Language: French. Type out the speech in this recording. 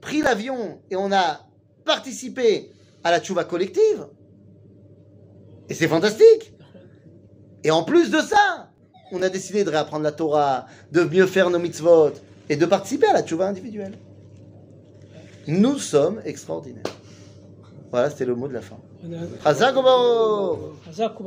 pris l'avion et on a participé à la tchouva collective. Et c'est fantastique. Et en plus de ça, on a décidé de réapprendre la Torah, de mieux faire nos mitzvot et de participer à la tchouva individuelle. Nous sommes extraordinaires. Voilà, c'était le mot de la fin.